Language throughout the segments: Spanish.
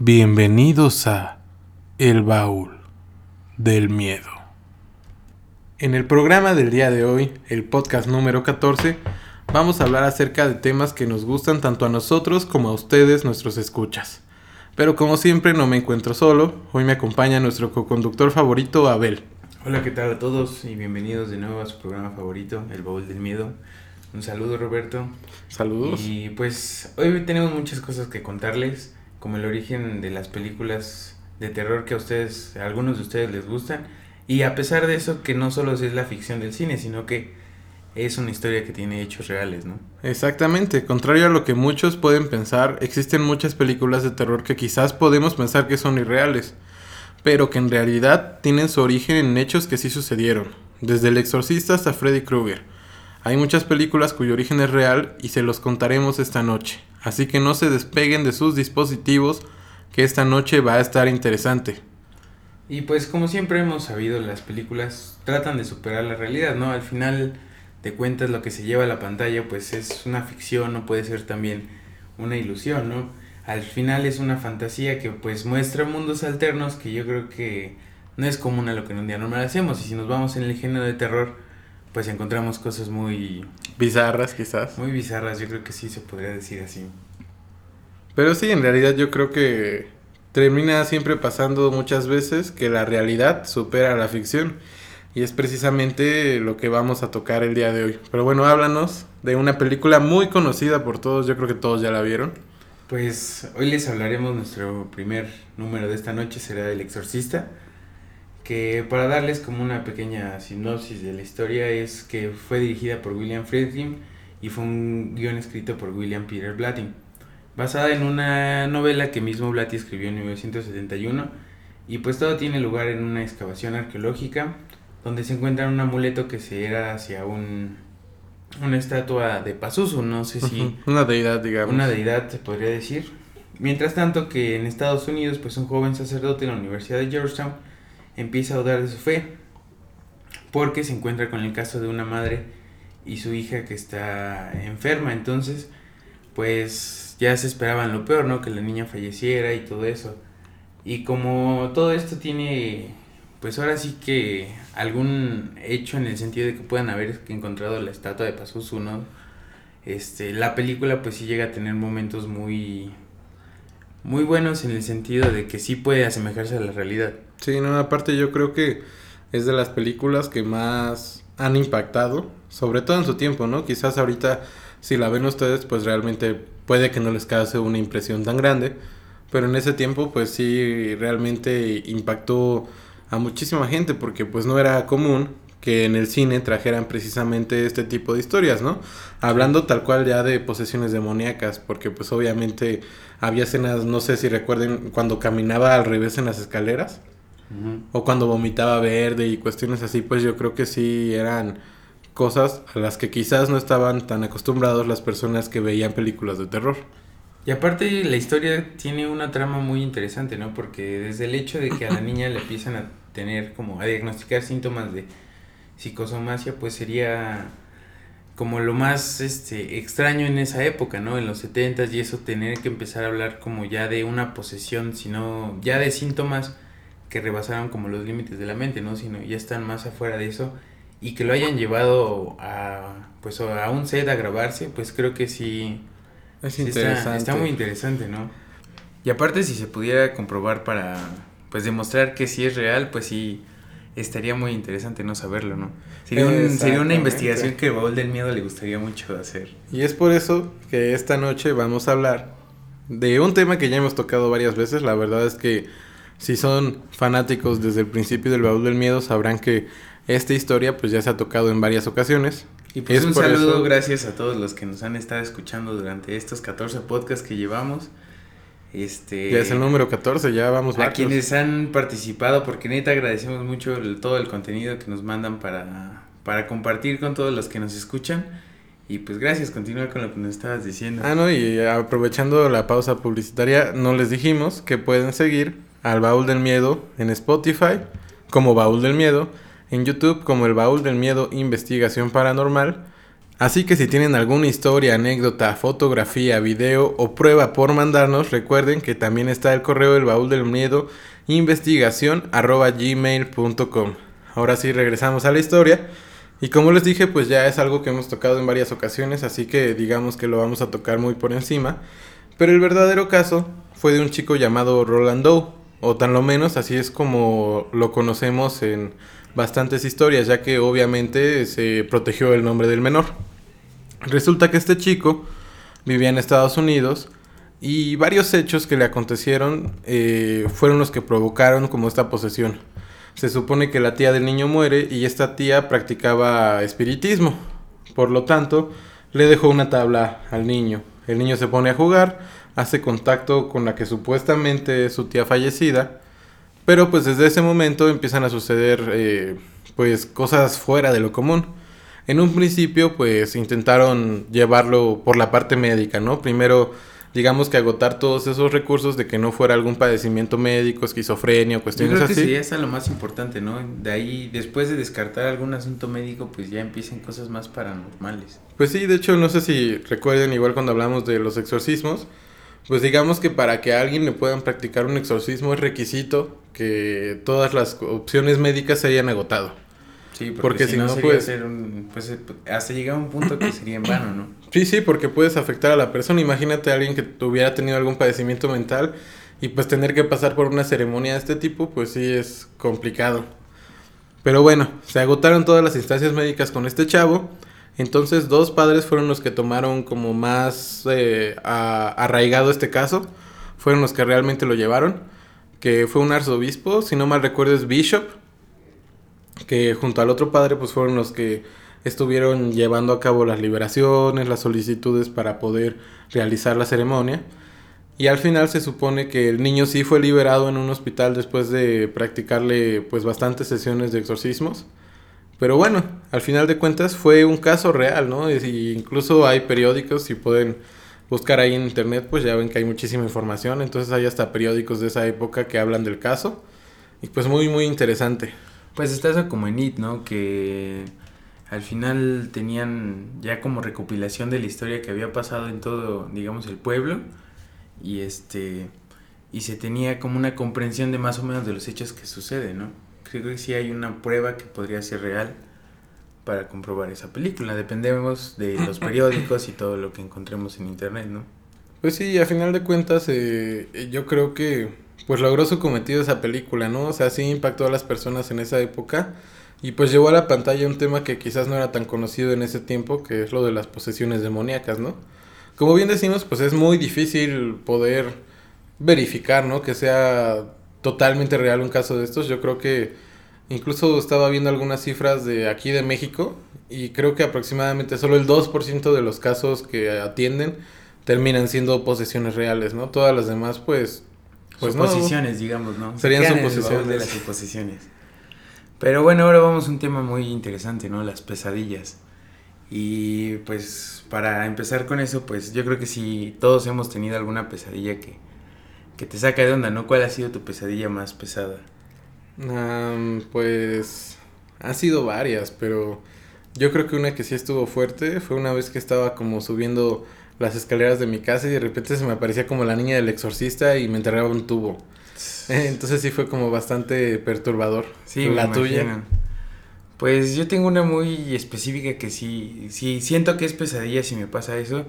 Bienvenidos a El Baúl del Miedo. En el programa del día de hoy, el podcast número 14, vamos a hablar acerca de temas que nos gustan tanto a nosotros como a ustedes, nuestros escuchas. Pero como siempre no me encuentro solo, hoy me acompaña nuestro co-conductor favorito, Abel. Hola, ¿qué tal a todos? Y bienvenidos de nuevo a su programa favorito, El Baúl del Miedo. Un saludo, Roberto. Saludos. Y pues hoy tenemos muchas cosas que contarles como el origen de las películas de terror que a ustedes, algunos de ustedes les gustan. Y a pesar de eso, que no solo es la ficción del cine, sino que es una historia que tiene hechos reales, ¿no? Exactamente, contrario a lo que muchos pueden pensar, existen muchas películas de terror que quizás podemos pensar que son irreales, pero que en realidad tienen su origen en hechos que sí sucedieron, desde El Exorcista hasta Freddy Krueger. Hay muchas películas cuyo origen es real y se los contaremos esta noche. Así que no se despeguen de sus dispositivos, que esta noche va a estar interesante. Y pues como siempre hemos sabido, las películas tratan de superar la realidad, ¿no? Al final de cuentas lo que se lleva a la pantalla pues es una ficción, no puede ser también una ilusión, ¿no? Al final es una fantasía que pues muestra mundos alternos que yo creo que no es común a lo que en un día normal hacemos. Y si nos vamos en el género de terror, pues encontramos cosas muy bizarras quizás. Muy bizarras, yo creo que sí se podría decir así. Pero sí, en realidad yo creo que termina siempre pasando muchas veces que la realidad supera la ficción. Y es precisamente lo que vamos a tocar el día de hoy. Pero bueno, háblanos de una película muy conocida por todos, yo creo que todos ya la vieron. Pues hoy les hablaremos, nuestro primer número de esta noche será El Exorcista que para darles como una pequeña sinopsis de la historia es que fue dirigida por William Friedkin y fue un guion escrito por William Peter Blatty, basada en una novela que mismo Blatty escribió en 1971 y pues todo tiene lugar en una excavación arqueológica donde se encuentra un amuleto que se era hacia un una estatua de Pazuzu, no sé si una deidad, digamos. Una deidad se podría decir. Mientras tanto que en Estados Unidos pues un joven sacerdote en la Universidad de Georgetown empieza a dudar de su fe porque se encuentra con el caso de una madre y su hija que está enferma. Entonces, pues ya se esperaban lo peor, ¿no? Que la niña falleciera y todo eso. Y como todo esto tiene, pues ahora sí que algún hecho en el sentido de que puedan haber encontrado la estatua de Pazuzu, ¿no? Este, la película pues sí llega a tener momentos muy, muy buenos en el sentido de que sí puede asemejarse a la realidad. Sí, no, aparte yo creo que es de las películas que más han impactado, sobre todo en su tiempo, ¿no? Quizás ahorita si la ven ustedes, pues realmente puede que no les cause una impresión tan grande, pero en ese tiempo pues sí realmente impactó a muchísima gente porque pues no era común que en el cine trajeran precisamente este tipo de historias, ¿no? Hablando tal cual ya de posesiones demoníacas, porque pues obviamente había escenas, no sé si recuerden, cuando caminaba al revés en las escaleras, o cuando vomitaba verde y cuestiones así, pues yo creo que sí eran cosas a las que quizás no estaban tan acostumbrados las personas que veían películas de terror. Y aparte la historia tiene una trama muy interesante, ¿no? Porque desde el hecho de que a la niña le empiezan a tener como a diagnosticar síntomas de psicosomasia, pues sería como lo más este extraño en esa época, ¿no? En los 70 y eso tener que empezar a hablar como ya de una posesión, sino ya de síntomas que rebasaron como los límites de la mente, ¿no? Sino ya están más afuera de eso y que lo hayan llevado a pues a un set a grabarse, pues creo que sí es interesante. Está, muy interesante, ¿no? Y aparte si se pudiera comprobar para pues demostrar que sí es real, pues sí estaría muy interesante no saberlo, ¿no? Sería, sería una investigación que a Baúl del Miedo le gustaría mucho hacer. Y es por eso que esta noche vamos a hablar de un tema que ya hemos tocado varias veces. La verdad es que si son fanáticos desde el principio del Baúl del Miedo, sabrán que esta historia pues ya se ha tocado en varias ocasiones. Y pues un saludo gracias a todos los que nos han estado escuchando durante estos 14 podcasts que llevamos. Este, ya es el número 14, ya vamos A quienes han participado, porque neta agradecemos mucho todo el contenido que nos mandan para, para compartir con todos los que nos escuchan. Y pues gracias, continúa con lo que nos estabas diciendo. Ah, no, y aprovechando la pausa publicitaria, no les dijimos que pueden seguir al Baúl del Miedo en Spotify como Baúl del Miedo, en YouTube como el Baúl del Miedo Investigación Paranormal, Así que si tienen alguna historia, anécdota, fotografía, video o prueba por mandarnos, recuerden que también está el correo del baúl del miedo investigación arroba gmail.com. Ahora sí regresamos a la historia. Y como les dije, pues ya es algo que hemos tocado en varias ocasiones, así que digamos que lo vamos a tocar muy por encima. Pero el verdadero caso fue de un chico llamado Roland Doe, o tan lo menos así es como lo conocemos en bastantes historias, ya que obviamente se protegió el nombre del menor. Resulta que este chico vivía en Estados Unidos y varios hechos que le acontecieron eh, fueron los que provocaron como esta posesión. Se supone que la tía del niño muere y esta tía practicaba espiritismo. Por lo tanto, le dejó una tabla al niño. El niño se pone a jugar, hace contacto con la que supuestamente es su tía fallecida, pero pues desde ese momento empiezan a suceder eh, pues cosas fuera de lo común. En un principio, pues intentaron llevarlo por la parte médica, ¿no? Primero, digamos que agotar todos esos recursos de que no fuera algún padecimiento médico, esquizofrenia o cuestiones Yo creo así. que sí, esa es lo más importante, ¿no? De ahí, después de descartar algún asunto médico, pues ya empiezan cosas más paranormales. Pues sí, de hecho, no sé si recuerden igual cuando hablamos de los exorcismos, pues digamos que para que a alguien le puedan practicar un exorcismo es requisito que todas las opciones médicas se hayan agotado. Sí, porque, Porque si, no, pues- hacer un, pues eh, hasta llegar a un punto que sería en vano, ¿no? Sí, sí, porque puedes afectar a la persona. Imagínate a alguien que hubiera tenido algún padecimiento mental y pues tener que pasar por una ceremonia de este tipo, pues sí es complicado. Pero bueno, se agotaron todas las instancias médicas con este chavo. Entonces dos padres fueron los que tomaron como más eh, arraigado este caso. Fueron los que realmente lo llevaron. Que fue un arzobispo, si no mal recuerdo es Bishop. Que junto al otro padre pues fueron los que estuvieron llevando a cabo las liberaciones, las solicitudes para poder realizar la ceremonia. Y al final se supone que el niño sí fue liberado en un hospital después de practicarle pues bastantes sesiones de exorcismos. Pero bueno, al final de cuentas fue un caso real, ¿no? Y incluso hay periódicos, si pueden buscar ahí en internet, pues ya ven que hay muchísima información. Entonces hay hasta periódicos de esa época que hablan del caso. Y pues muy, muy interesante. Pues está eso como en It, ¿no? Que al final tenían ya como recopilación de la historia que había pasado en todo, digamos, el pueblo. Y este. Y se tenía como una comprensión de más o menos de los hechos que suceden, ¿no? Creo que sí hay una prueba que podría ser real para comprobar esa película. Dependemos de los periódicos y todo lo que encontremos en internet, ¿no? Pues sí, a final de cuentas, eh, yo creo que pues logró su cometido esa película, ¿no? O sea, sí impactó a las personas en esa época y pues llevó a la pantalla un tema que quizás no era tan conocido en ese tiempo, que es lo de las posesiones demoníacas, ¿no? Como bien decimos, pues es muy difícil poder verificar, ¿no? Que sea totalmente real un caso de estos. Yo creo que incluso estaba viendo algunas cifras de aquí de México y creo que aproximadamente solo el 2% de los casos que atienden terminan siendo posesiones reales, ¿no? Todas las demás, pues... pues no. suposiciones, digamos, ¿no? Se Serían suposiciones. baúl de las suposiciones. Pero bueno, ahora vamos a un tema muy interesante, ¿no? Las pesadillas. Y pues para empezar con eso, pues yo creo que si todos hemos tenido alguna pesadilla que, que te saca de onda, ¿no? ¿Cuál ha sido tu pesadilla más pesada? Pues han sido varias, pero yo creo que una que sí estuvo fuerte fue una vez que estaba como subiendo las escaleras de mi casa y de repente se me aparecía como la niña del exorcista y me enterraba un tubo. Entonces sí fue como bastante perturbador. Sí, la me tuya. imagino. Pues yo tengo una muy específica que sí, sí siento que es pesadilla si me pasa eso,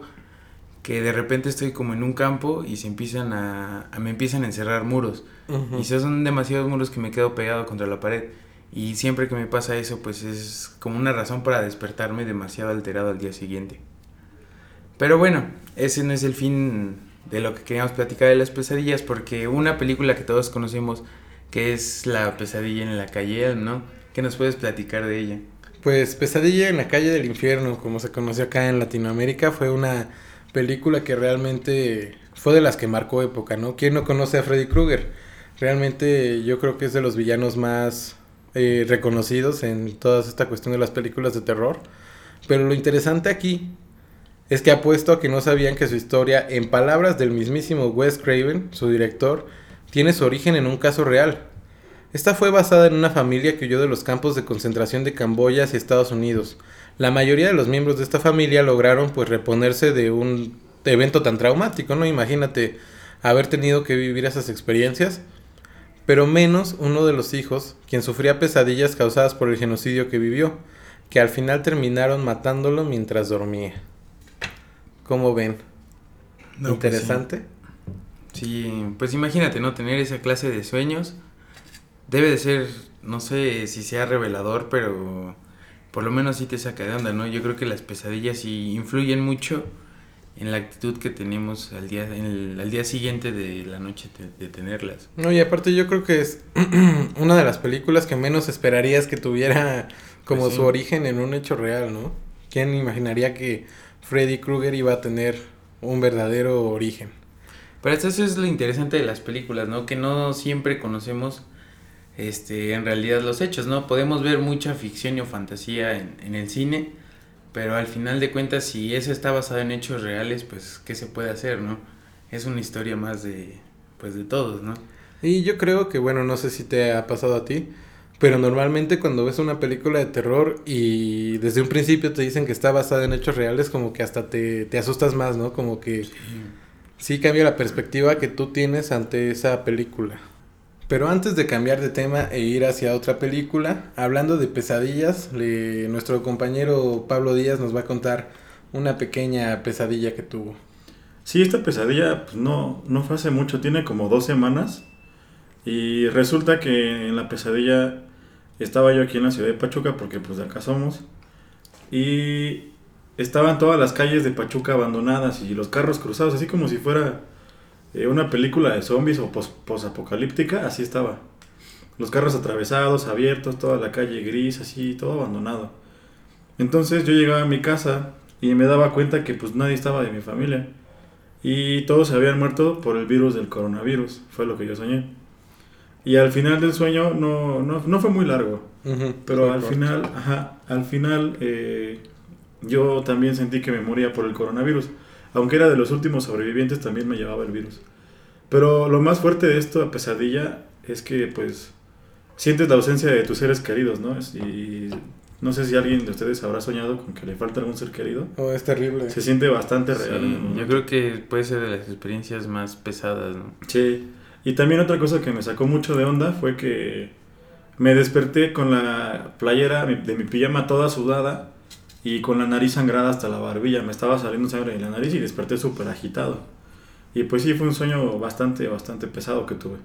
que de repente estoy como en un campo y se empiezan a, a- me empiezan a encerrar muros Ujú. y son demasiados muros que me quedo pegado contra la pared y siempre que me pasa eso pues es como una razón para despertarme demasiado alterado al día siguiente. Pero bueno, ese no es el fin de lo que queríamos platicar de las pesadillas porque una película que todos conocemos que es La pesadilla en la calle, ¿no? ¿Qué nos puedes platicar de ella? Pues Pesadilla en la calle del infierno, como se conoció acá en Latinoamérica, fue una película que realmente fue de las que marcó época, ¿no? ¿Quién no conoce a Freddy Krueger? Realmente yo creo que es de los villanos más eh, reconocidos en toda esta cuestión de las películas de terror. Pero lo interesante aquí es que apuesto a que no sabían que su historia, en palabras del mismísimo Wes Craven, su director, tiene su origen en un caso real. Esta fue basada en una familia que huyó de los campos de concentración de Camboya hacia Estados Unidos. La mayoría de los miembros de esta familia lograron pues reponerse de un evento tan traumático, ¿no? Imagínate haber tenido que vivir esas experiencias, pero menos uno de los hijos, quien sufría pesadillas causadas por el genocidio que vivió, que al final terminaron matándolo mientras dormía. ¿Cómo ven? No, pues Interesante. sí. pues imagínate, ¿no? Tener esa clase de sueños debe de ser, no sé si sea revelador, pero por lo menos sí te saca de onda, ¿no? Yo creo que las pesadillas sí influyen mucho en la actitud que tenemos al día, en al día siguiente de la noche de, tenerlas. No, y aparte yo creo que es una de las películas que menos esperarías que tuviera como pues su origen en un hecho real, ¿no? ¿Quién imaginaría que Freddy Krueger iba a tener un verdadero origen? Pero eso es lo interesante de las películas, ¿no? Que no siempre conocemos este, en realidad los hechos, ¿no? Podemos ver mucha ficción o fantasía en, en el cine, pero al final de cuentas, si eso está basado en hechos reales, pues, ¿qué se puede hacer, no? Es una historia más de, pues, de todos, ¿no? Y yo creo que, bueno, no sé si te ha pasado a ti, pero normalmente cuando ves una película de terror y desde un principio te dicen que está basada en hechos reales, como que hasta te, te asustas más, ¿no? Como que sí. sí cambia la perspectiva que tú tienes ante esa película. Pero antes de cambiar de tema e ir hacia otra película, hablando de pesadillas, le, nuestro compañero Pablo Díaz nos va a contar una pequeña pesadilla que tuvo. Sí, esta pesadilla pues, no, no fue hace mucho, tiene como dos semanas. Y resulta que en la pesadilla estaba yo aquí en la ciudad de Pachuca, porque pues de acá somos. Y estaban todas las calles de Pachuca abandonadas y los carros cruzados, así como si fuera eh, una película de zombies o posapocalíptica, así estaba. Los carros atravesados, abiertos, toda la calle gris, así, todo abandonado. Entonces yo llegaba a mi casa y me daba cuenta que pues nadie estaba de mi familia. Y todos se habían muerto por el virus del coronavirus, fue lo que yo soñé. Y al final del sueño no, no, no fue muy largo, pero al final, ajá, al final eh, yo también sentí que me moría por el coronavirus aunque era de los últimos sobrevivientes, también me llevaba el virus. Pero lo más fuerte de esto, pesadilla, es que pues sientes la ausencia de tus seres queridos, ¿no? Y no sé si alguien de ustedes habrá soñado con que le falta algún ser querido. Oh, es terrible. Se siente bastante real. yo creo que puede ser de las experiencias más pesadas, ¿no? Sí. Y también otra cosa que me sacó mucho de onda fue que me desperté con la playera de mi pijama toda sudada y con la nariz sangrada hasta la barbilla. Me estaba saliendo sangre de la nariz y desperté súper agitado. Y pues sí, fue un sueño bastante, bastante pesado que tuve.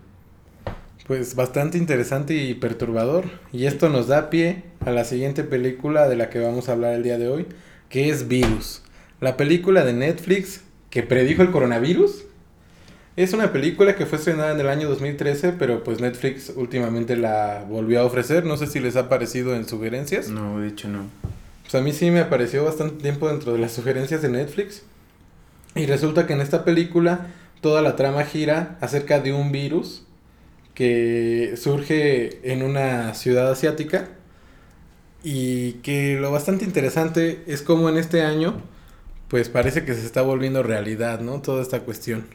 Pues bastante interesante y perturbador. Y esto nos da pie a la siguiente película de la que vamos a hablar el día de hoy, que es Virus. La película de Netflix que predijo el coronavirus. Es una película que fue estrenada en el año 2013, pero pues Netflix últimamente la volvió a ofrecer. No sé si les ha parecido en sugerencias. No, de hecho no. A mí sí me apareció bastante tiempo dentro de las sugerencias de Netflix. Y resulta que en esta película toda la trama gira acerca de un virus que surge en una ciudad asiática y que lo bastante interesante es como en este año pues parece que se está volviendo realidad, ¿no? Toda esta cuestión.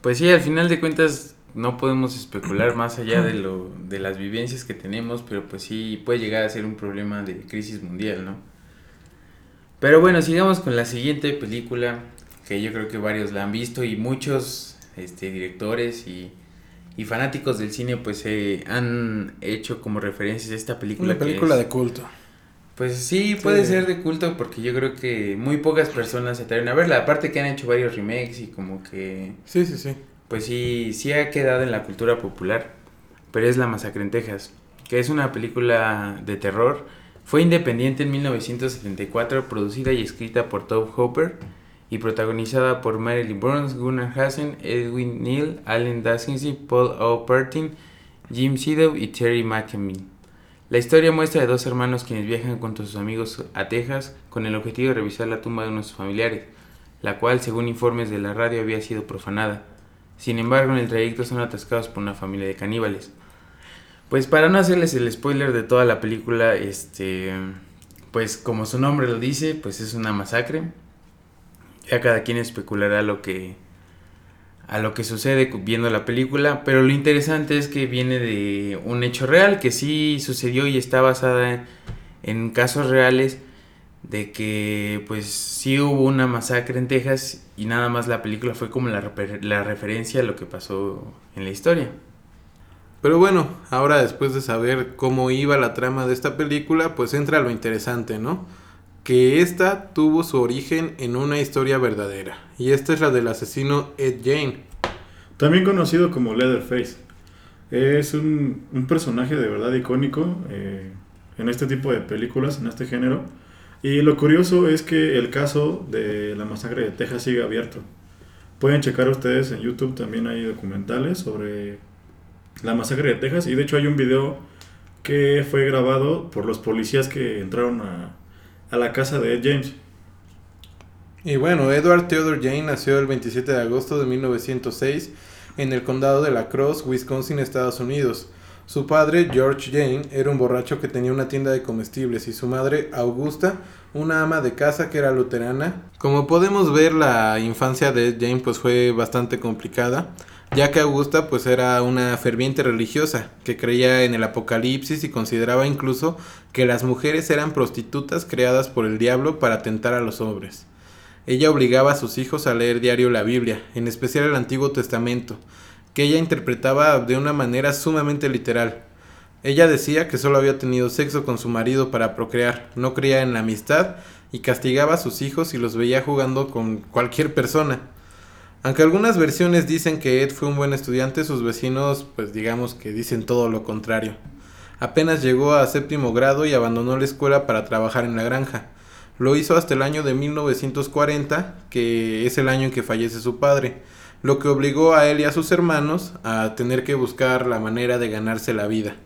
Pues sí, al final de cuentas no podemos especular más allá de lo de las vivencias que tenemos, pero pues sí puede llegar a ser un problema de crisis mundial, ¿no? Pero bueno, sigamos con la siguiente película que yo creo que varios la han visto y muchos este, directores y, y fanáticos del cine pues se han hecho como referencias a esta película. Una película de culto. Pues sí, puede ser de culto porque yo creo que muy pocas personas se atreven a verla. Aparte que han hecho varios remakes y como que... Sí, sí, sí pues sí, sí ha quedado en la cultura popular, pero es La Masacre en Texas, que es una película de terror. Fue independiente en 1974, producida y escrita por Tobe Hopper y protagonizada por Marilyn Burns, Gunnar Hassen, Edwin Neal, Allen Daskinsey, Paul O'Pertin, Jim Sidow y Terry McKenzie. La historia muestra de dos hermanos quienes viajan con sus amigos a Texas con el objetivo de revisar la tumba de unos familiares, la cual, según informes de la radio, había sido profanada. Sin embargo, en el trayecto son atascados por una familia de caníbales. Pues para no hacerles el spoiler de toda la película, este, pues como su nombre lo dice, pues es una masacre. Ya cada quien especulará lo que a lo que sucede viendo la película, pero lo interesante es que viene de un hecho real que sí sucedió y está basada en casos reales de que pues sí hubo una masacre en Texas y nada más la película fue como la, la referencia a lo que pasó en la historia. Pero bueno, ahora después de saber cómo iba la trama de esta película, pues entra lo interesante, ¿no? Que esta tuvo su origen en una historia verdadera. Y esta es la del asesino Ed Jane. También conocido como Leatherface. Es un, un personaje de verdad icónico eh, en este tipo de películas, en este género. Y lo curioso es que el caso de la masacre de Texas sigue abierto. Pueden checar ustedes en YouTube, también hay documentales sobre la masacre de Texas. Y de hecho hay un video que fue grabado por los policías que entraron a, la casa de Ed James. Y bueno, Edward Theodore Jane nació el 27 de agosto de 1906 en el condado de La Crosse, Wisconsin, Estados Unidos. Su padre, George Jane, era un borracho que tenía una tienda de comestibles y su madre, Augusta, una ama de casa que era luterana. Como podemos ver, la infancia de Jane pues fue bastante complicada, ya que Augusta pues era una ferviente religiosa que creía en el apocalipsis y consideraba incluso que las mujeres eran prostitutas creadas por el diablo para tentar a los hombres. Ella obligaba a sus hijos a leer diario la Biblia, en especial el Antiguo Testamento, que ella interpretaba de una manera sumamente literal. Ella decía que solo había tenido sexo con su marido para procrear, no creía en la amistad y castigaba a sus hijos y los veía jugando con cualquier persona. Aunque algunas versiones dicen que Ed fue un buen estudiante, sus vecinos pues digamos que dicen todo lo contrario. Apenas llegó a séptimo grado y abandonó la escuela para trabajar en la granja. Lo hizo hasta el año de 1940, que es el año en que fallece su padre lo que obligó a él y a sus hermanos a tener que buscar la manera de ganarse la vida.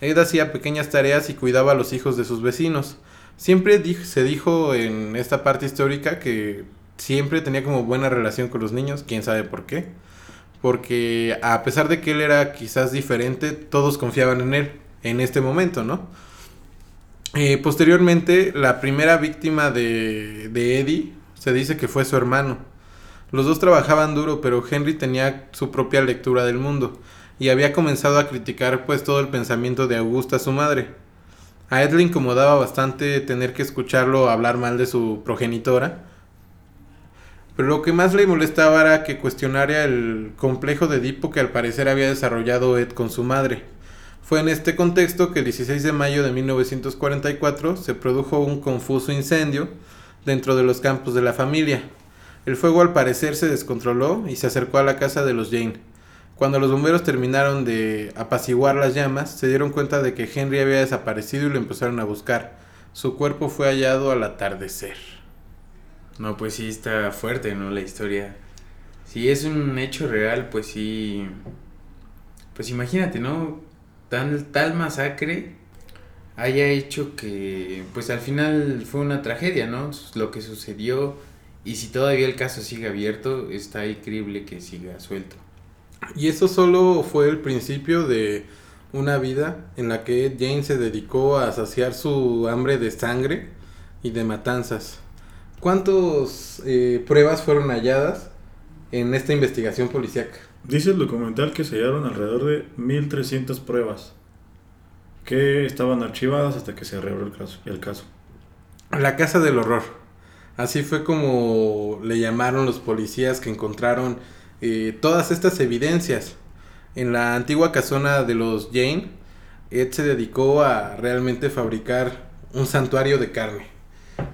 Ed hacía pequeñas tareas y cuidaba a los hijos de sus vecinos. Siempre se dijo en esta parte histórica que siempre tenía como buena relación con los niños, quién sabe por qué. Porque a pesar de que él era quizás diferente, todos confiaban en él en este momento, ¿no? Eh, posteriormente, la primera víctima de, de Eddie se dice que fue su hermano. Los dos trabajaban duro, pero Henry tenía su propia lectura del mundo y había comenzado a criticar pues todo el pensamiento de Augusta, su madre. A Ed le incomodaba bastante tener que escucharlo hablar mal de su progenitora, pero lo que más le molestaba era que cuestionara el complejo de Edipo que al parecer había desarrollado Ed con su madre. Fue en este contexto que el 16 de mayo de 1944 se produjo un confuso incendio dentro de los campos de la familia. El fuego al parecer se descontroló y se acercó a la casa de los Jane. Cuando los bomberos terminaron de apaciguar las llamas, se dieron cuenta de que Henry había desaparecido y lo empezaron a buscar. Su cuerpo fue hallado al atardecer. No, pues sí está fuerte, ¿no? La historia. Si es un hecho real, pues sí. Pues imagínate, ¿no? Tan, tal masacre haya hecho que, pues al final fue una tragedia, ¿no? Lo que sucedió y si todavía el caso sigue abierto, está increíble que siga suelto. Y eso solo fue el principio de una vida en la que Jane se dedicó a saciar su hambre de sangre y de matanzas. ¿Cuántas eh, pruebas fueron halladas en esta investigación policíaca? Dice el documental que se hallaron alrededor de 1300 pruebas que estaban archivadas hasta que se reabrió el caso. El caso. La casa del horror. Así fue como le llamaron los policías que encontraron eh, todas estas evidencias. En la antigua casona de los Jane, Ed se dedicó a realmente fabricar un santuario de carne.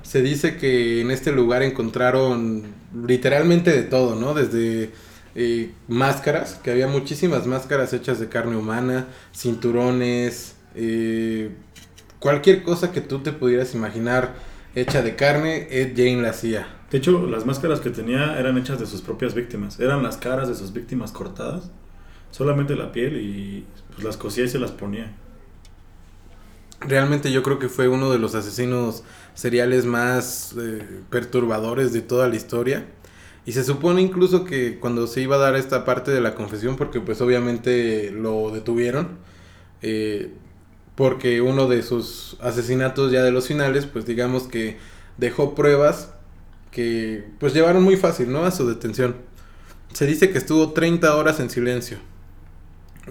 Se dice que en este lugar encontraron literalmente de todo, ¿no? Desde eh, máscaras, que había muchísimas máscaras hechas de carne humana, cinturones, eh, cualquier cosa que tú te pudieras imaginar hecha de carne, Ed Jane la hacía. De hecho, las máscaras que tenía eran hechas de sus propias víctimas. Eran las caras de sus víctimas cortadas. Solamente la piel y pues, las cosía y se las ponía. Realmente yo creo que fue uno de los asesinos seriales más eh, perturbadores de toda la historia. Y se supone incluso que cuando se iba a dar esta parte de la confesión, porque pues obviamente lo detuvieron, eh, porque uno de sus asesinatos ya de los finales, pues digamos que dejó pruebas que pues llevaron muy fácil, ¿no? A su detención. Se dice que estuvo 30 horas en silencio.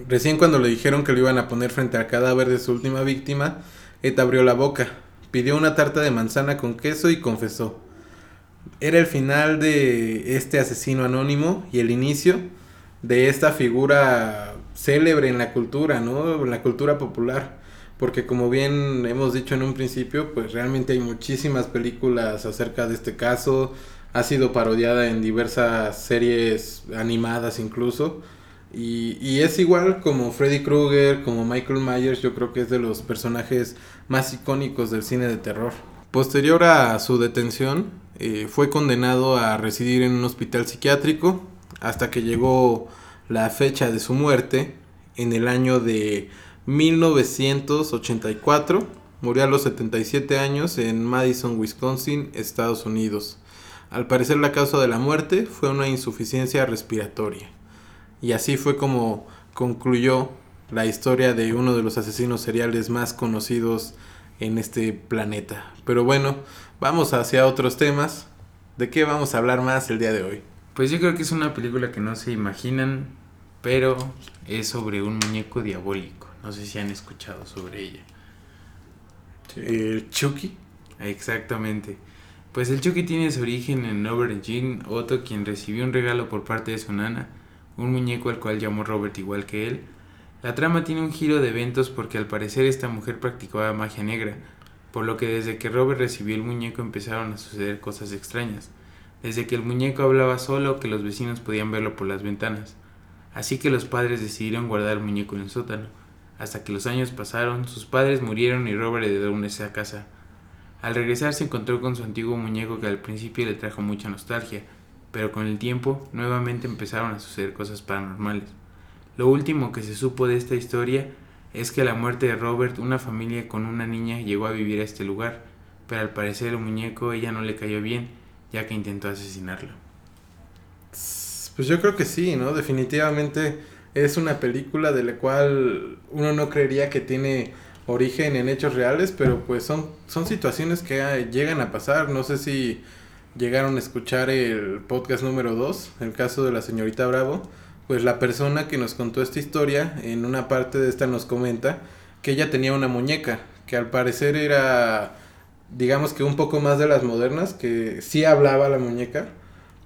Recién cuando le dijeron que lo iban a poner frente al cadáver de su última víctima, Ed abrió la boca pidió una tarta de manzana con queso y confesó. Era el final de este asesino anónimo y el inicio de esta figura célebre en la cultura, ¿no? En la cultura popular. Porque como bien hemos dicho en un principio, pues realmente hay muchísimas películas acerca de este caso. Ha sido parodiada en diversas series animadas incluso. Y, y es igual como Freddy Krueger, como Michael Myers, yo creo que es de los personajes más icónicos del cine de terror. Posterior a su detención, eh, fue condenado a residir en un hospital psiquiátrico hasta que llegó la fecha de su muerte en el año de 1984. Murió a los 77 años en Madison, Wisconsin, Estados Unidos. Al parecer la causa de la muerte fue una insuficiencia respiratoria. Y así fue como concluyó la historia de uno de los asesinos seriales más conocidos en este planeta. Pero bueno, vamos hacia otros temas. ¿De qué vamos a hablar más el día de hoy? Pues yo creo que es una película que no se imaginan, pero es sobre un muñeco diabólico. No sé si han escuchado sobre ella. ¿El Chucky? Exactamente. Pues el Chucky tiene su origen en Robert Jean Otto, quien recibió un regalo por parte de su nana un muñeco al cual llamó Robert igual que él. La trama tiene un giro de eventos porque al parecer esta mujer practicaba magia negra, por lo que desde que Robert recibió el muñeco empezaron a suceder cosas extrañas, desde que el muñeco hablaba solo que los vecinos podían verlo por las ventanas. Así que los padres decidieron guardar el muñeco en el sótano. Hasta que los años pasaron, sus padres murieron y Robert heredó una casa. Al regresar se encontró con su antiguo muñeco que al principio le trajo mucha nostalgia, pero con el tiempo nuevamente empezaron a suceder cosas paranormales. Lo último que se supo de esta historia es que a la muerte de Robert una familia con una niña llegó a vivir a este lugar, pero al parecer el muñeco ella no le cayó bien, ya que intentó asesinarlo. Pues yo creo que sí, ¿no? Definitivamente es una película de la cual uno no creería que tiene origen en hechos reales, pero pues son, son situaciones que llegan a pasar. No sé si llegaron a escuchar el podcast número 2, el caso de la señorita Bravo, pues la persona que nos contó esta historia, en una parte de esta nos comenta que ella tenía una muñeca, que al parecer era, digamos que un poco más de las modernas, que sí hablaba la muñeca,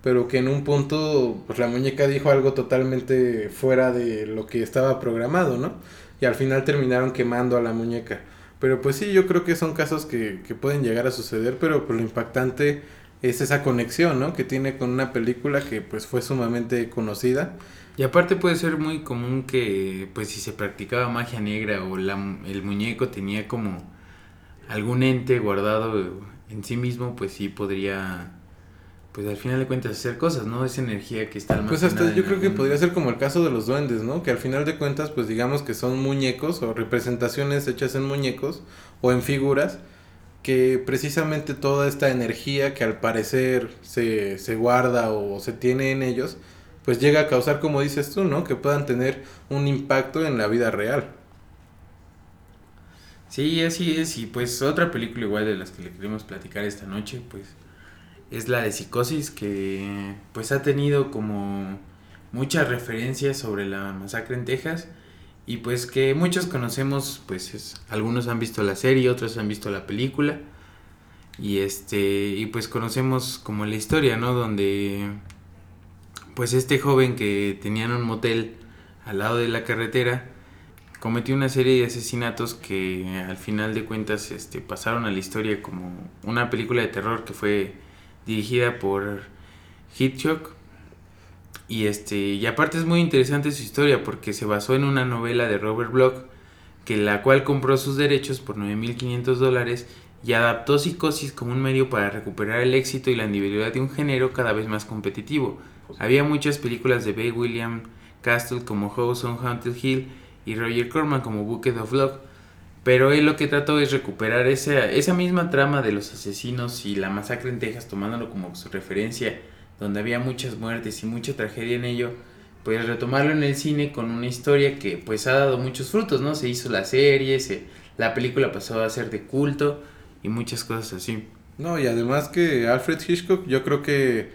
pero que en un punto, pues la muñeca dijo algo totalmente fuera de lo que estaba programado, ¿no? Y al final terminaron quemando a la muñeca. Pero pues sí, yo creo que son casos que, que pueden llegar a suceder, pero pues lo impactante es esa conexión, ¿no? Que tiene con una película que pues fue sumamente conocida. Y aparte puede ser muy común que pues si se practicaba magia negra o la, el muñeco tenía como algún ente guardado en sí mismo, pues sí podría pues al final de cuentas hacer cosas, ¿no? Esa energía que está Pues hasta yo creo que podría ser como el caso de los duendes, ¿no? Que al final de cuentas pues digamos que son muñecos o representaciones hechas en muñecos o en figuras que precisamente toda esta energía que al parecer se, se guarda o se tiene en ellos, pues llega a causar, como dices tú, ¿no? Que puedan tener un impacto en la vida real. Sí, así es. Y pues otra película igual de las que le queremos platicar esta noche, pues es la de Psicosis, que pues ha tenido como muchas referencias sobre la masacre en Texas y pues que muchos conocemos, pues algunos han visto la serie, otros han visto la película y este y pues conocemos como la historia, ¿no? Donde pues este joven que tenía en un motel al lado de la carretera cometió una serie de asesinatos que al final de cuentas este pasaron a la historia como una película de terror que fue dirigida por Hitchcock y este, y aparte es muy interesante su historia porque se basó en una novela de Robert Bloch, que la cual compró sus derechos por 9.500 dólares y adaptó Psicosis como un medio para recuperar el éxito y la individualidad de un género cada vez más competitivo. Había muchas películas de Bay William Castle como House on Haunted Hill y Roger Corman como Bucket of Love, pero él lo que trató es recuperar esa, esa misma trama de los asesinos y la masacre en Texas tomándolo como su referencia donde había muchas muertes y mucha tragedia en ello, pues retomarlo en el cine con una historia que pues ha dado muchos frutos, ¿no? Se hizo la serie, se, la película pasó a ser de culto y muchas cosas así. No, y además que Alfred Hitchcock yo creo que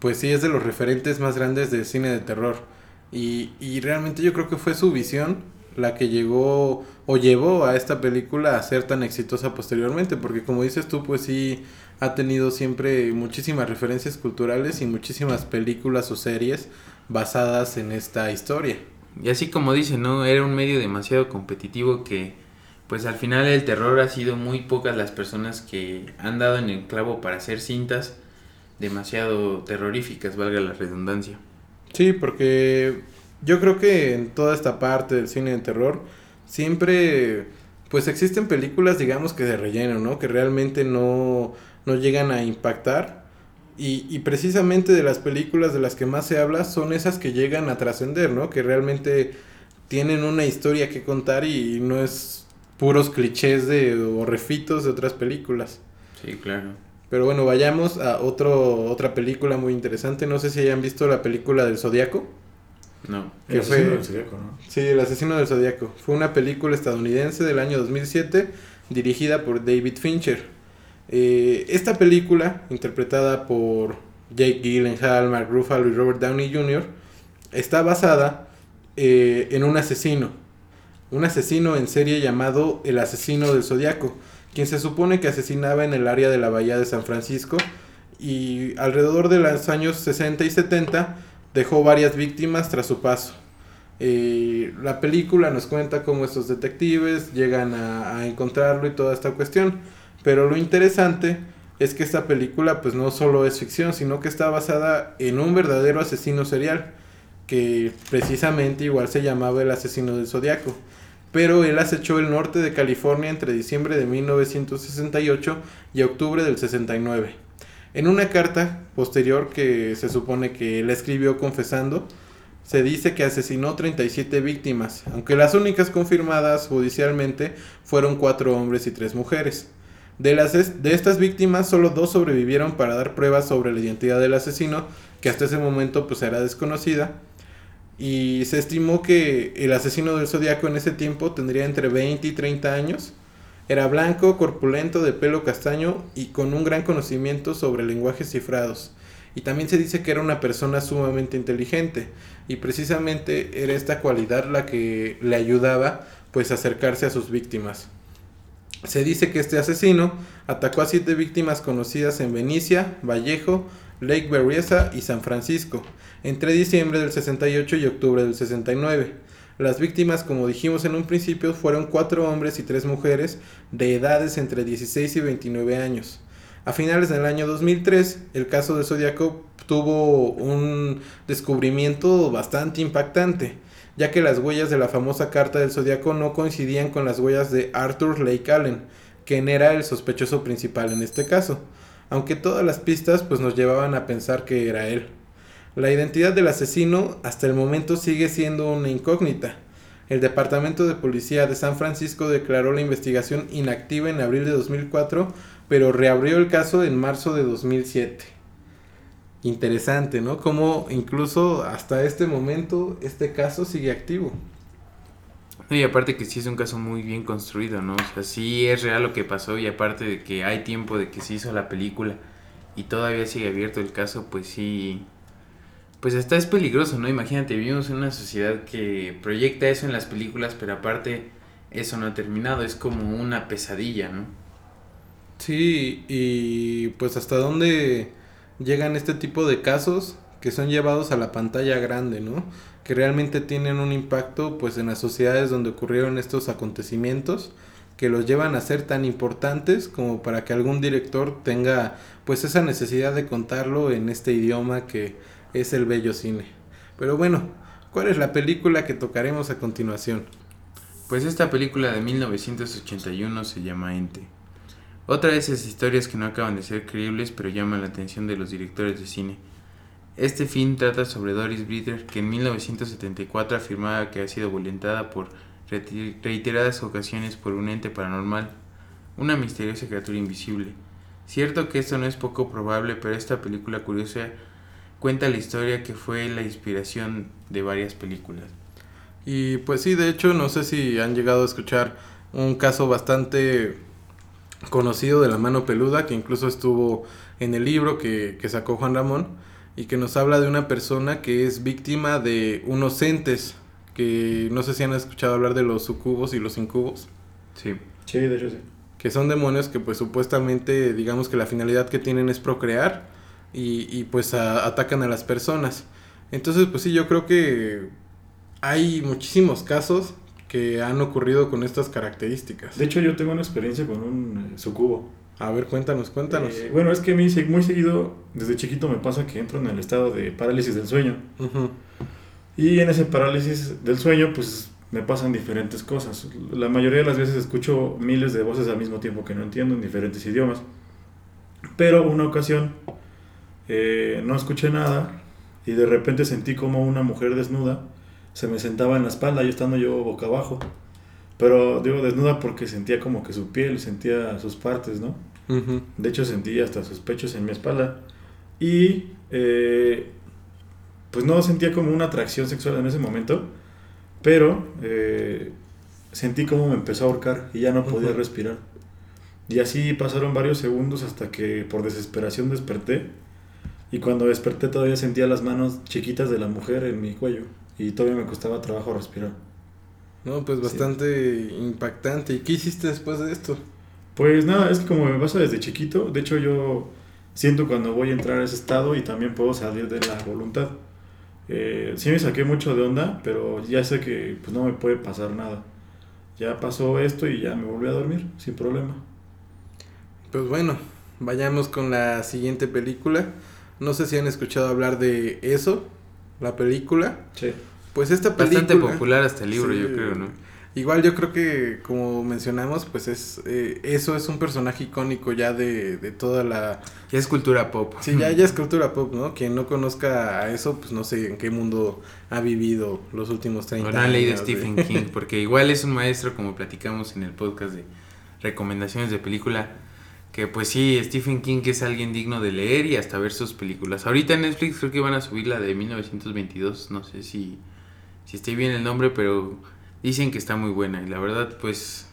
pues sí es de los referentes más grandes del cine de terror. Y, y realmente yo creo que fue su visión la que llegó o llevó a esta película a ser tan exitosa posteriormente, porque como dices tú, pues sí ha tenido siempre muchísimas referencias culturales y muchísimas películas o series basadas en esta historia. Y así como dice, ¿no? Era un medio demasiado competitivo que pues al final el terror ha sido muy pocas las personas que han dado en el clavo para hacer cintas demasiado terroríficas, valga la redundancia. Sí, porque yo creo que en toda esta parte del cine de terror siempre pues existen películas digamos que de relleno, ¿no? Que realmente no, no llegan a impactar. Y, y precisamente de las películas de las que más se habla son esas que llegan a trascender, ¿no? Que realmente tienen una historia que contar y no es puros clichés de, o refitos de otras películas. Sí, claro. Pero bueno, vayamos a otro, otra película muy interesante. No sé si hayan visto la película del Zodíaco. No. el asesino del Zodíaco, ¿no? Sí, El asesino del Zodíaco. Fue una película estadounidense del año 2007 dirigida por David Fincher. Eh, esta película, interpretada por Jake Gyllenhaal, Mark Ruffalo y Robert Downey Jr., está basada eh, en un asesino un asesino en serie llamado el asesino del zodiaco, quien se supone que asesinaba en el área de la bahía de San Francisco y alrededor de los años 60 y 70 dejó varias víctimas tras su paso. La película nos cuenta cómo estos detectives llegan a, a, encontrarlo y toda esta cuestión. Pero lo interesante es que esta película pues no solo es ficción, sino que está basada en un verdadero asesino serial, que precisamente igual se llamaba el asesino del zodiaco pero él acechó el norte de California entre diciembre de 1968 y octubre del 69. En una carta posterior que se supone que él escribió confesando, se dice que asesinó 37 víctimas, aunque las únicas confirmadas judicialmente fueron cuatro hombres y tres mujeres. De, las de estas víctimas, solo dos sobrevivieron para dar pruebas sobre la identidad del asesino, que hasta ese momento pues era desconocida, y se estimó que el asesino del zodiaco en ese tiempo tendría entre 20 y 30 años. Era blanco, corpulento, de pelo castaño y con un gran conocimiento sobre lenguajes cifrados. Y también se dice que era una persona sumamente inteligente y precisamente era esta cualidad la que le ayudaba pues a acercarse a sus víctimas. Se dice que este asesino atacó a siete víctimas conocidas en Venecia, Vallejo, Lake Berryessa y San Francisco entre diciembre del 68 y octubre del 69. Las víctimas, como dijimos en un principio, fueron cuatro hombres y tres mujeres de edades entre 16 y 29 años. A finales del año 2003, el caso de Zodiaco tuvo un descubrimiento bastante impactante, ya que las huellas de la famosa carta del Zodiaco no coincidían con las huellas de Arthur Lake Allen, quien era el sospechoso principal en este caso, aunque todas las pistas pues nos llevaban a pensar que era él. La identidad del asesino hasta el momento sigue siendo una incógnita. El Departamento de Policía de San Francisco declaró la investigación inactiva en abril de 2004, pero reabrió el caso en marzo de 2007. Interesante, ¿no? Como incluso hasta este momento este caso sigue activo. Y aparte que sí es un caso muy bien construido, ¿no? O sea, sí es real lo que pasó y aparte de que hay tiempo de que se hizo la película y todavía sigue abierto el caso, pues sí, pues hasta es peligroso, ¿no? Imagínate, vivimos en una sociedad que proyecta eso en las películas, pero aparte eso no ha terminado, es como una pesadilla, ¿no? Sí, y pues hasta dónde llegan este tipo de casos que son llevados a la pantalla grande, ¿no? Que realmente tienen un impacto pues en las sociedades donde ocurrieron estos acontecimientos que los llevan a ser tan importantes como para que algún director tenga pues esa necesidad de contarlo en este idioma que es el bello cine. Pero bueno, ¿cuál es la película que tocaremos a continuación? Pues esta película de 1981 se llama Ente. Otra de esas historias que no acaban de ser creíbles pero llaman la atención de los directores de cine. Este film trata sobre Doris Britter que en 1974 afirmaba que ha sido violentada por reiteradas ocasiones por un ente paranormal, una misteriosa criatura invisible. Cierto que esto no es poco probable, pero esta película curiosa cuenta la historia que fue la inspiración de varias películas. Y pues sí, de hecho, no sé si han llegado a escuchar un caso bastante conocido de la mano peluda, que incluso estuvo en el libro que, que sacó Juan Ramón, y que nos habla de una persona que es víctima de unos entes que no sé si han escuchado hablar de los sucubos y los incubos. Sí. Sí, de hecho sí. Que son demonios que pues supuestamente digamos que la finalidad que tienen es procrear y, y pues a- atacan a las personas. Entonces pues sí, yo creo que hay muchísimos casos que han ocurrido con estas características. De hecho, yo tengo una experiencia con un eh, sucubo. A ver, cuéntanos, cuéntanos. Eh, bueno, es que a mí muy seguido, desde chiquito me pasa que entro en el estado de parálisis del sueño. Ujú. Y en ese parálisis del sueño, pues me pasan diferentes cosas. La mayoría de las veces escucho miles de voces al mismo tiempo que no entiendo en diferentes idiomas. Pero una ocasión eh, no escuché nada y de repente sentí como una mujer desnuda se me sentaba en la espalda, yo estando yo boca abajo. Pero digo desnuda porque sentía como que su piel, sentía sus partes, ¿no? De hecho, sentí hasta sus pechos en mi espalda. Y eh, pues no sentía como una atracción sexual en ese momento, pero eh, sentí como me empezó a ahorcar y ya no podía respirar. Y así pasaron varios segundos hasta que por desesperación desperté. Y cuando desperté todavía sentía las manos chiquitas de la mujer en mi cuello. Y todavía me costaba trabajo respirar. No, pues Sí. bastante impactante. ¿Y qué hiciste después de esto? Pues nada, es que como me pasa desde chiquito, de hecho yo siento cuando voy a entrar a ese estado y también puedo salir de la voluntad. Eh, sí me saqué mucho de onda, pero ya sé que pues, no me puede pasar nada. Ya pasó esto y ya me volví a dormir, sin problema. Pues bueno, vayamos con la siguiente película. No sé si han escuchado hablar de eso, la película. Sí. Pues esta película... Bastante popular hasta el libro, Sí. yo creo, ¿no? Igual yo creo que, como mencionamos, pues es eh, eso es un personaje icónico ya de, de toda la... Ya es cultura pop. Sí, ya, ya es cultura pop, ¿no? Quien no conozca a eso, pues no sé en qué mundo ha vivido los últimos 30 O no años. han leído de- Stephen King, porque igual es un maestro, como platicamos en el podcast de recomendaciones de película, que pues sí, Stephen King es alguien digno de leer y hasta ver sus películas. Ahorita en Netflix creo que van a subir la de 1922, no sé si, si esté bien el nombre, pero dicen que está muy buena. Y la verdad, pues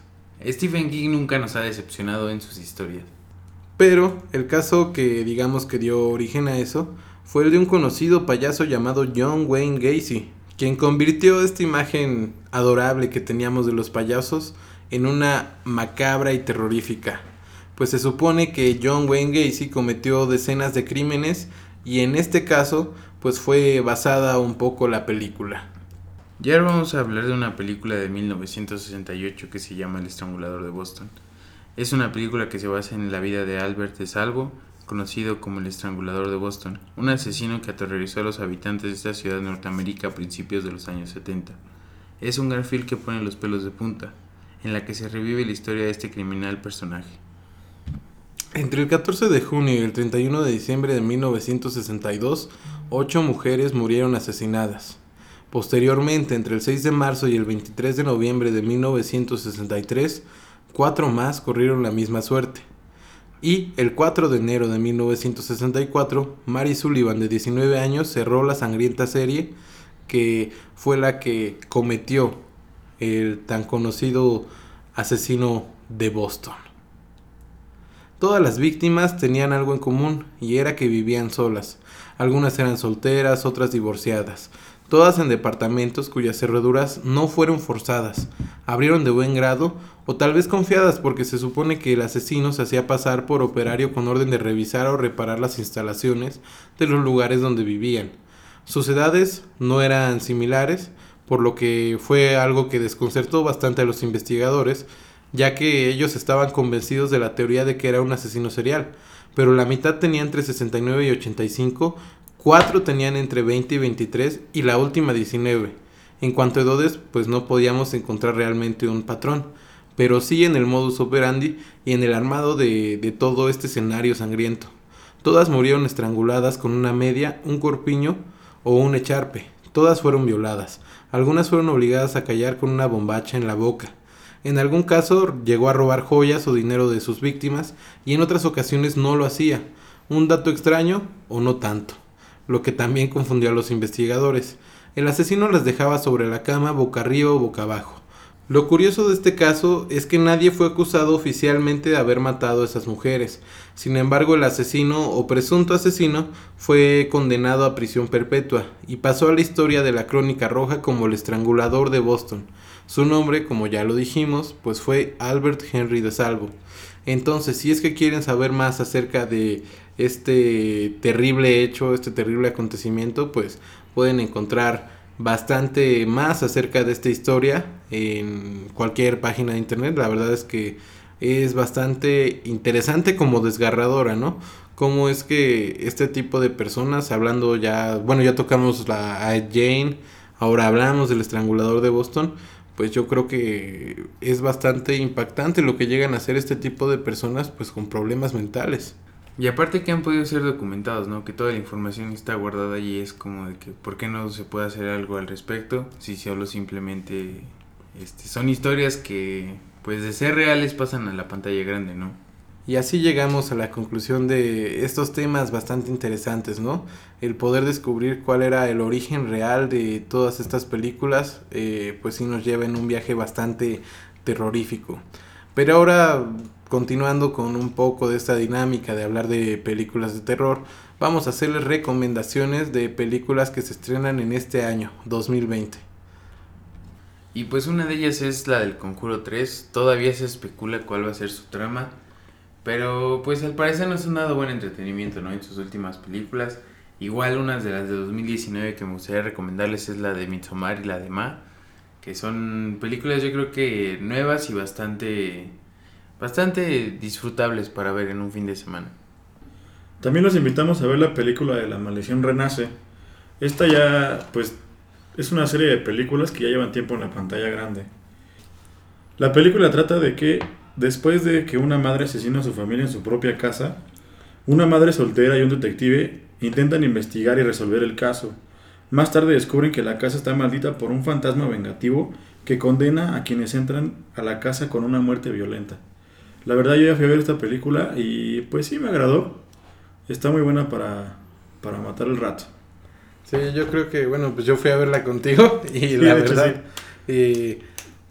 Stephen King nunca nos ha decepcionado en sus historias. Pero el caso que digamos que dio origen a eso fue el de un conocido payaso llamado John Wayne Gacy, quien convirtió esta imagen adorable que teníamos de los payasos en una macabra y terrorífica. Pues se supone que John Wayne Gacy cometió decenas de crímenes y en este caso pues fue basada un poco la película. Y ahora vamos a hablar de una película de 1968 que se llama El Estrangulador de Boston. Es una película que se basa en la vida de Albert de Salvo, conocido como el Estrangulador de Boston, un asesino que aterrorizó a los habitantes de esta ciudad de Norteamérica a principios de los años 70. Es un Garfield que pone los pelos de punta, en la que se revive la historia de este criminal personaje. Entre el 14 de junio y el 31 de diciembre de 1962, ocho mujeres murieron asesinadas. Posteriormente, entre el 6 de marzo y el 23 de noviembre de 1963, cuatro más corrieron la misma suerte. Y el 4 de enero de 1964, Mary Sullivan, de 19 años, cerró la sangrienta serie que fue la que cometió el tan conocido asesino de Boston. Todas las víctimas tenían algo en común y era que vivían solas. Algunas eran solteras, otras divorciadas. Todas en departamentos cuyas cerraduras no fueron forzadas, abrieron de buen grado o tal vez confiadas porque se supone que el asesino se hacía pasar por operario con orden de revisar o reparar las instalaciones de los lugares donde vivían. Sus edades no eran similares, por lo que fue algo que desconcertó bastante a los investigadores, ya que ellos estaban convencidos de la teoría de que era un asesino serial, pero la mitad tenía entre 69 y 85, cuatro tenían entre 20 y 23 y la última 19. En cuanto a edades, pues no podíamos encontrar realmente un patrón, pero sí en el modus operandi y en el armado de, de todo este escenario sangriento. Todas murieron estranguladas con una media, un corpiño o un echarpe. Todas fueron violadas. Algunas fueron obligadas a callar con una bombacha en la boca. En algún caso llegó a robar joyas o dinero de sus víctimas y en otras ocasiones no lo hacía. Un dato extraño o no tanto, lo que también confundió a los investigadores. El asesino las dejaba sobre la cama boca arriba o boca abajo. Lo curioso de este caso es que nadie fue acusado oficialmente de haber matado a esas mujeres. Sin embargo, el asesino o presunto asesino fue condenado a prisión perpetua y pasó a la historia de la crónica roja como el estrangulador de Boston. Su nombre, como ya lo dijimos, pues fue Albert Henry de Salvo. Entonces, si es que quieren saber más acerca de este terrible hecho, este terrible acontecimiento, pues pueden encontrar bastante más acerca de esta historia en cualquier página de internet. La verdad es que es bastante interesante como desgarradora, ¿no? Cómo es que este tipo de personas, hablando ya, bueno, ya tocamos la a Jane, ahora hablamos del estrangulador de Boston, pues yo creo que es bastante impactante lo que llegan a hacer este tipo de personas pues con problemas mentales. Y aparte que han podido ser documentados, ¿no? Que toda la información está guardada y es como de que ¿por qué no se puede hacer algo al respecto? Si solo simplemente este, son historias que pues de ser reales pasan a la pantalla grande, ¿no? Y así llegamos a la conclusión de estos temas bastante interesantes, ¿no? El poder descubrir cuál era el origen real de todas estas películas, eh, pues sí nos lleva en un viaje bastante terrorífico. Pero ahora continuando con un poco de esta dinámica de hablar de películas de terror, vamos a hacerles recomendaciones de películas que se estrenan en este año, 2020. Y pues una de ellas es la del Conjuro 3, todavía se especula cuál va a ser su trama, pero pues al parecer no es un nada buen entretenimiento, ¿no? En sus últimas películas. Igual unas de las de 2019 que me gustaría recomendarles es la de Midsommar y la de Ma, que son películas yo creo que nuevas y bastante bastante disfrutables para ver en un fin de semana. También los invitamos a ver la película de La Maldición Renace. Esta ya, pues, es una serie de películas que ya llevan tiempo en la pantalla grande. La película trata de que, después de que una madre asesina a su familia en su propia casa, una madre soltera y un detective intentan investigar y resolver el caso. Más tarde descubren que la casa está maldita por un fantasma vengativo que condena a quienes entran a la casa con una muerte violenta. La verdad yo ya fui a ver esta película y pues sí me agradó. Está muy buena para, para matar el rato. Sí, yo creo que, bueno, pues yo fui a verla contigo y la verdad,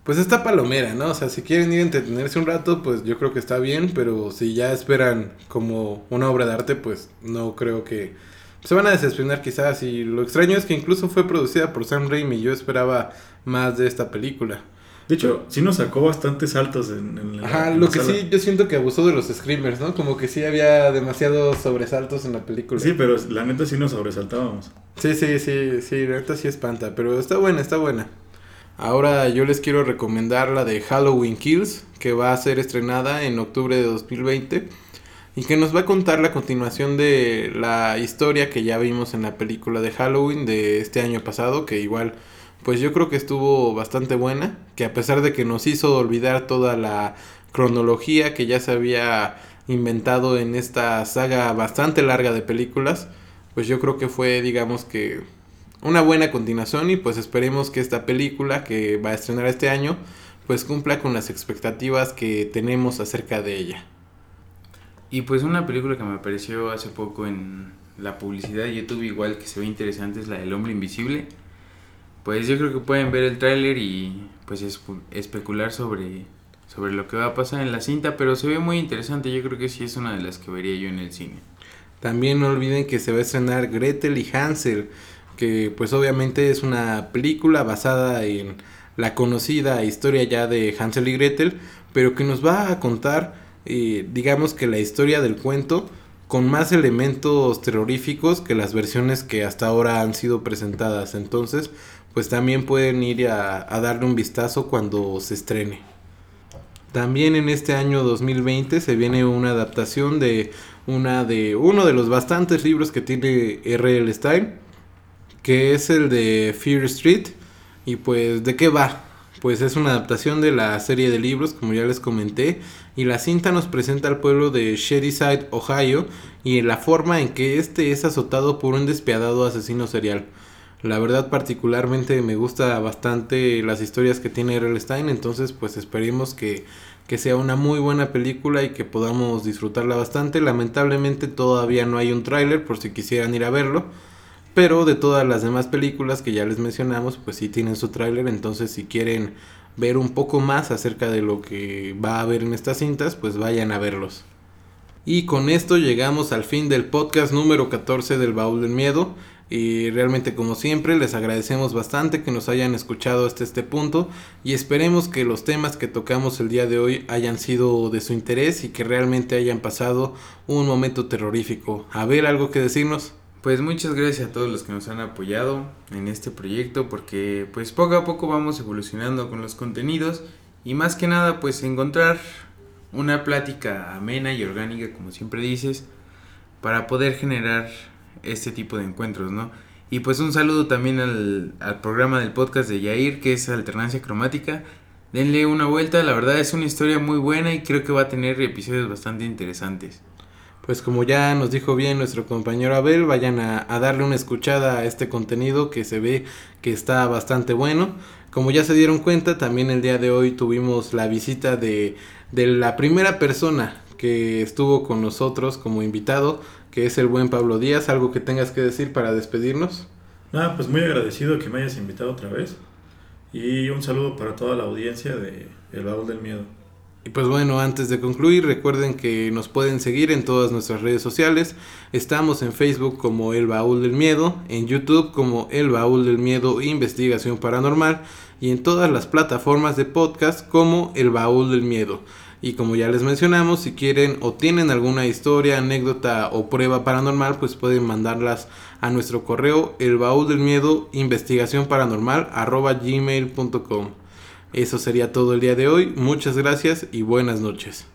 pues está palomera, ¿no? O sea, si quieren ir a entretenerse un rato, pues yo creo que está bien, pero si ya esperan como una obra de arte, pues no creo que se van a decepcionar quizás. Y lo extraño es que incluso fue producida por Sam Raimi, yo esperaba más de esta película. De hecho, sí nos sacó bastantes saltos en, en la Ajá, lo que sí, yo siento que abusó de los screamers, ¿no? Como que sí había demasiados sobresaltos en la película. Sí, pero la neta sí nos sobresaltábamos. Sí, sí, sí, sí, la neta sí espanta, pero está buena, está buena. Ahora yo les quiero recomendar la de Halloween Kills, que va a ser estrenada en octubre de 2020 y que nos va a contar la continuación de la historia que ya vimos en la película de Halloween de este año pasado, que igual pues yo creo que estuvo bastante buena, que a pesar de que nos hizo olvidar toda la cronología que ya se había inventado en esta saga bastante larga de películas, pues yo creo que fue digamos que una buena continuación y pues esperemos que esta película que va a estrenar este año pues cumpla con las expectativas que tenemos acerca de ella. Y pues una película que me apareció hace poco en la publicidad de YouTube igual que se ve interesante es la del hombre invisible pues yo creo que pueden ver el tráiler y pues especular sobre, sobre lo que va a pasar en la cinta, pero se ve muy interesante, yo creo que sí es una de las que vería yo en el cine. También no olviden que se va a estrenar Gretel y Hansel, que pues obviamente es una película basada en la conocida historia ya de Hansel y Gretel, pero que nos va a contar, eh, digamos que la historia del cuento con más elementos terroríficos que las versiones que hasta ahora han sido presentadas. Entonces, pues también pueden ir a, darle un vistazo cuando se estrene. También en este año 2020 se viene una adaptación de una de uno de los bastantes libros que tiene R.L. Stein, que es el de Fear Street. Y pues, ¿de qué va? Pues es una adaptación de la serie de libros, como ya les comenté, y la cinta nos presenta al pueblo de Shadyside, Ohio, y la forma en que este es azotado por un despiadado asesino serial. La verdad particularmente me gusta bastante las historias que tiene R.L. Stein, entonces pues esperemos que, que sea una muy buena película y que podamos disfrutarla bastante. Lamentablemente todavía no hay un tráiler por si quisieran ir a verlo, pero de todas las demás películas que ya les mencionamos pues sí tienen su tráiler, entonces si quieren ver un poco más acerca de lo que va a haber en estas cintas, pues vayan a verlos. Y con esto llegamos al fin del podcast número 14 del Baúl del Miedo. Y realmente como siempre les agradecemos bastante que nos hayan escuchado hasta este punto y esperemos que los temas que tocamos el día de hoy hayan sido de su interés y que realmente hayan pasado un momento terrorífico. A ver, algo que decirnos. Pues muchas gracias a todos los que nos han apoyado en este proyecto porque pues poco a poco vamos evolucionando con los contenidos y más que nada pues encontrar una plática amena y orgánica como siempre dices para poder generar este tipo de encuentros, ¿no? Y pues un saludo también al, programa del podcast de Yair, que es Alternancia Cromática. Denle una vuelta, la verdad es una historia muy buena y creo que va a tener episodios bastante interesantes. Pues como ya nos dijo bien nuestro compañero Abel, vayan a, darle una escuchada a este contenido que se ve que está bastante bueno. Como ya se dieron cuenta, también el día de hoy tuvimos la visita de, de la primera persona que estuvo con nosotros como invitado, que es el buen Pablo Díaz. ¿Algo que tengas que decir para despedirnos? Nada, pues muy agradecido que me hayas invitado otra vez. Y un saludo para toda la audiencia de El Baúl del Miedo. Y pues bueno, antes de concluir, recuerden que nos pueden seguir en todas nuestras redes sociales. Estamos en Facebook como El Baúl del Miedo, en YouTube como El Baúl del Miedo Investigación Paranormal y en todas las plataformas de podcast como El Baúl del Miedo. Y como ya les mencionamos, si quieren o tienen alguna historia, anécdota o prueba paranormal, pues pueden mandarlas a nuestro correo el baúl del miedo investigación paranormal arroba gmail.com. Eso sería todo el día de hoy. Muchas gracias y buenas noches.